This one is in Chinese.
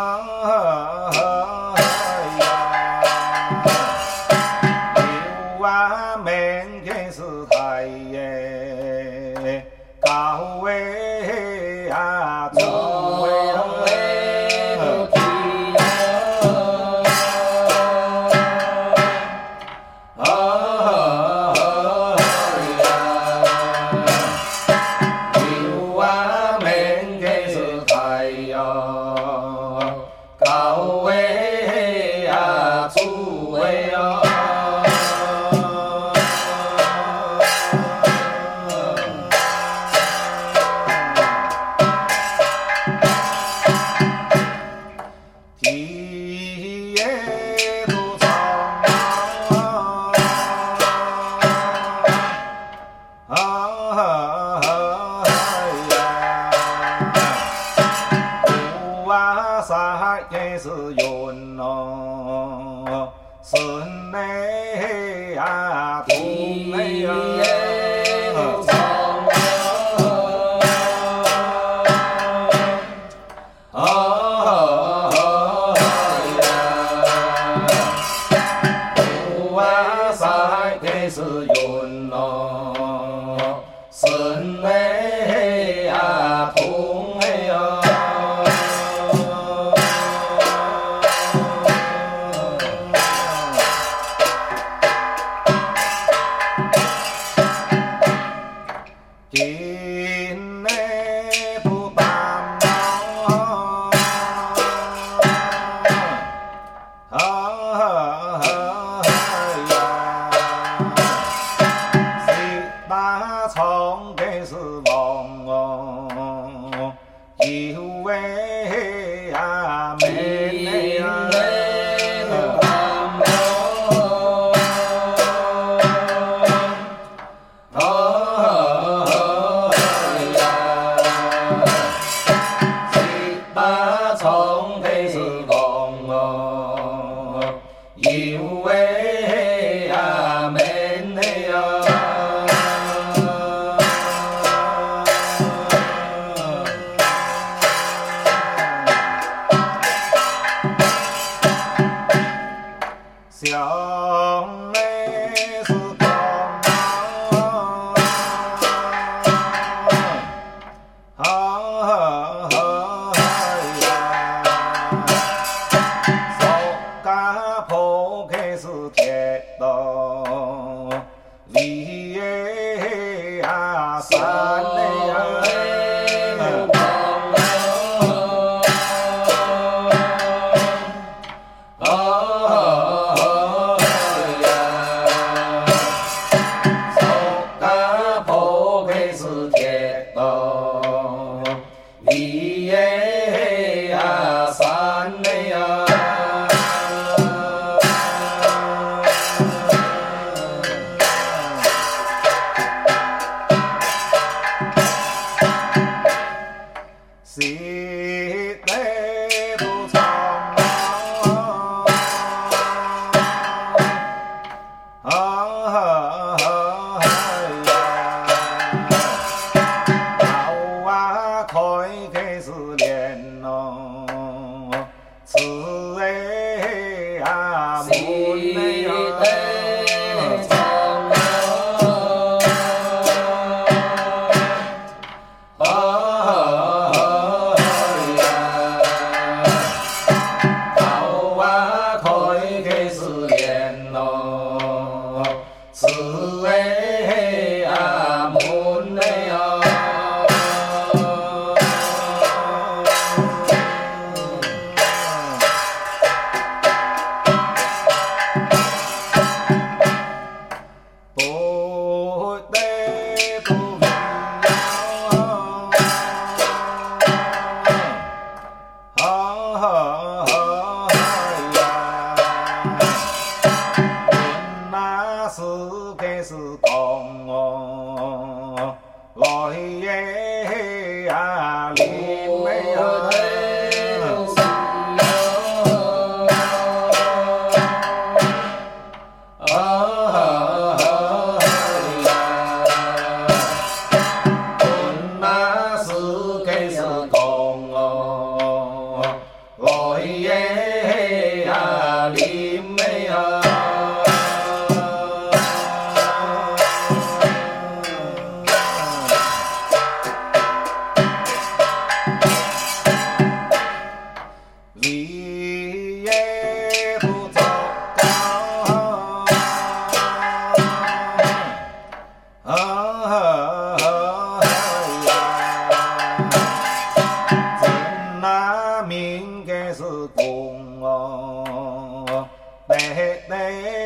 啊呀葫是太高哎啊孙哦，孙嘞啊，啊。顶内不把门啊呀 Yeah, ha sa. 开开是莲哦，是哎啊，母内啊。是哎。Oh. bad.